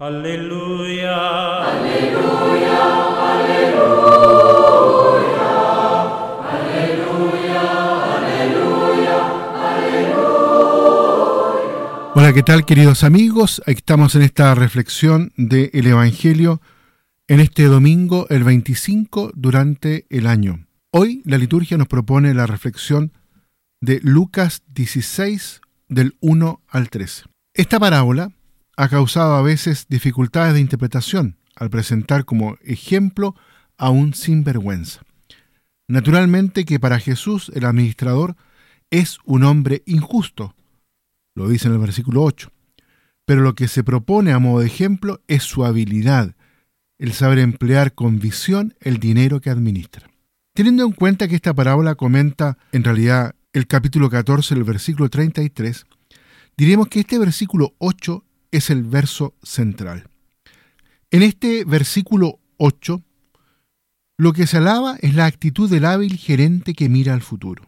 Aleluya. Aleluya. Aleluya. Aleluya. Aleluya. Aleluya. Hola, ¿qué tal queridos amigos? Estamos en esta reflexión del Evangelio en este domingo, el 25, durante el año. Hoy la liturgia nos propone la reflexión de Lucas 16, del 1 al 13. Esta parábola ha causado a veces dificultades de interpretación al presentar como ejemplo a un sinvergüenza. Naturalmente que para Jesús el administrador es un hombre injusto, lo dice en el versículo 8, pero lo que se propone a modo de ejemplo es su habilidad, el saber emplear con visión el dinero que administra. Teniendo en cuenta que esta parábola comenta en realidad el capítulo 14, el versículo 33, diremos que este versículo 8 es el verso central. En este versículo 8, lo que se alaba es la actitud del hábil gerente que mira al futuro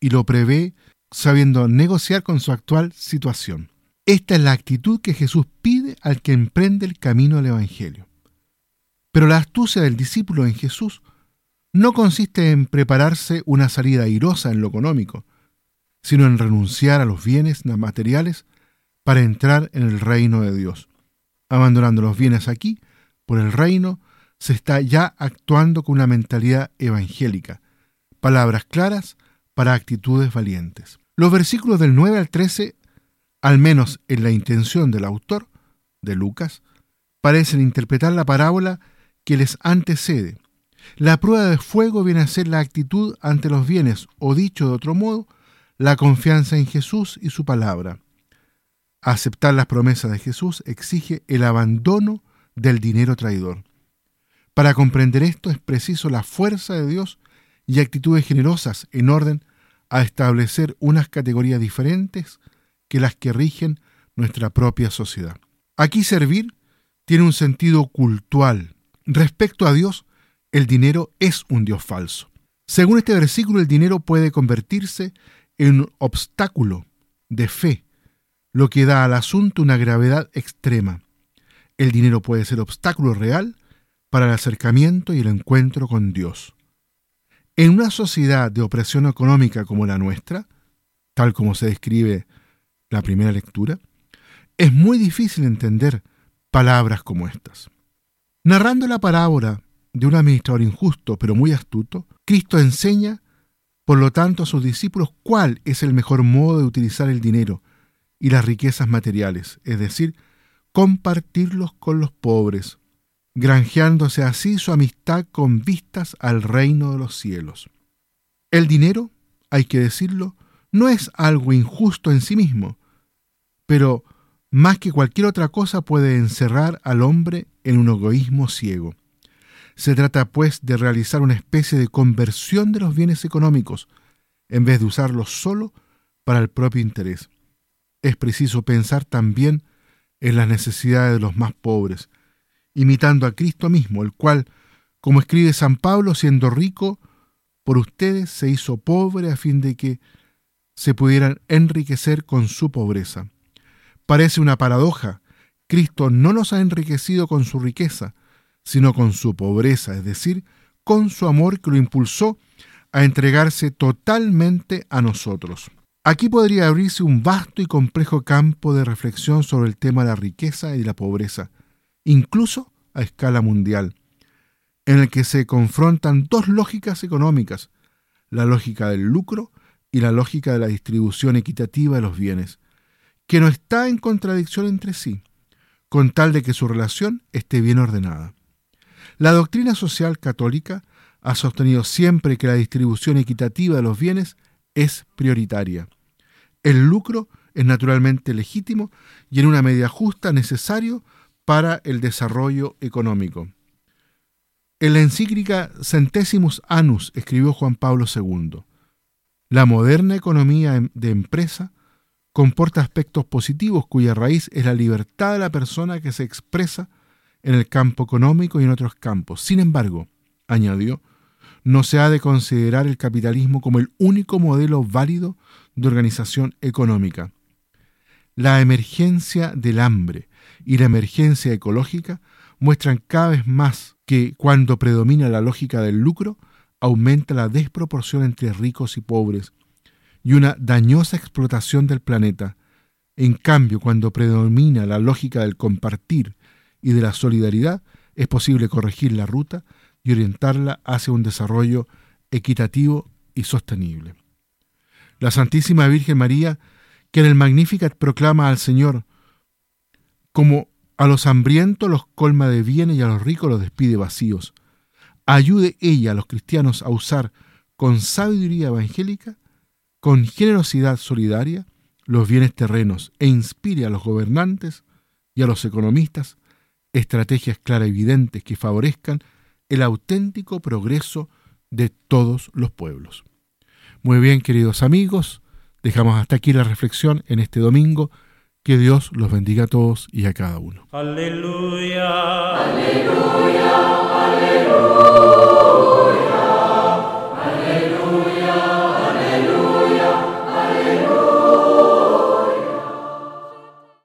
y lo prevé sabiendo negociar con su actual situación. Esta es la actitud que Jesús pide al que emprende el camino al Evangelio. Pero la astucia del discípulo en Jesús no consiste en prepararse una salida airosa en lo económico, sino en renunciar a los bienes materiales para entrar en el reino de Dios. Abandonando los bienes aquí, por el reino, se está ya actuando con una mentalidad evangélica, palabras claras para actitudes valientes. Los versículos del 9 al 13, al menos en la intención del autor, de Lucas, parecen interpretar la parábola que les antecede. La prueba de fuego viene a ser la actitud ante los bienes, o dicho de otro modo, la confianza en Jesús y su palabra. Aceptar las promesas de Jesús exige el abandono del dinero traidor. Para comprender esto es preciso la fuerza de Dios y actitudes generosas en orden a establecer unas categorías diferentes que las que rigen nuestra propia sociedad. Aquí servir tiene un sentido cultural. Respecto a Dios, el dinero es un Dios falso. Según este versículo, el dinero puede convertirse en un obstáculo de fe lo que da al asunto una gravedad extrema. El dinero puede ser obstáculo real para el acercamiento y el encuentro con Dios. En una sociedad de opresión económica como la nuestra, tal como se describe la primera lectura, es muy difícil entender palabras como estas. Narrando la parábola de un administrador injusto pero muy astuto, Cristo enseña, por lo tanto, a sus discípulos cuál es el mejor modo de utilizar el dinero y las riquezas materiales, es decir, compartirlos con los pobres, granjeándose así su amistad con vistas al reino de los cielos. El dinero, hay que decirlo, no es algo injusto en sí mismo, pero más que cualquier otra cosa puede encerrar al hombre en un egoísmo ciego. Se trata, pues, de realizar una especie de conversión de los bienes económicos, en vez de usarlos solo para el propio interés es preciso pensar también en las necesidades de los más pobres, imitando a Cristo mismo, el cual, como escribe San Pablo, siendo rico, por ustedes se hizo pobre a fin de que se pudieran enriquecer con su pobreza. Parece una paradoja. Cristo no nos ha enriquecido con su riqueza, sino con su pobreza, es decir, con su amor que lo impulsó a entregarse totalmente a nosotros. Aquí podría abrirse un vasto y complejo campo de reflexión sobre el tema de la riqueza y la pobreza, incluso a escala mundial, en el que se confrontan dos lógicas económicas, la lógica del lucro y la lógica de la distribución equitativa de los bienes, que no está en contradicción entre sí, con tal de que su relación esté bien ordenada. La doctrina social católica ha sostenido siempre que la distribución equitativa de los bienes es prioritaria. El lucro es naturalmente legítimo y en una medida justa necesario para el desarrollo económico. En la encíclica Centésimos Anus escribió Juan Pablo II, la moderna economía em, de empresa comporta aspectos positivos cuya raíz es la libertad de la persona que se expresa en el campo económico y en otros campos. Sin embargo, añadió, no se ha de considerar el capitalismo como el único modelo válido de organización económica. La emergencia del hambre y la emergencia ecológica muestran cada vez más que cuando predomina la lógica del lucro, aumenta la desproporción entre ricos y pobres y una dañosa explotación del planeta. En cambio, cuando predomina la lógica del compartir y de la solidaridad, es posible corregir la ruta y orientarla hacia un desarrollo equitativo y sostenible. La Santísima Virgen María, que en el Magnificat proclama al Señor como a los hambrientos los colma de bienes y a los ricos los despide vacíos. Ayude ella a los cristianos a usar con sabiduría evangélica, con generosidad solidaria, los bienes terrenos e inspire a los gobernantes y a los economistas estrategias claras y evidentes que favorezcan el auténtico progreso de todos los pueblos. Muy bien, queridos amigos, dejamos hasta aquí la reflexión en este domingo. Que Dios los bendiga a todos y a cada uno. Aleluya. Aleluya.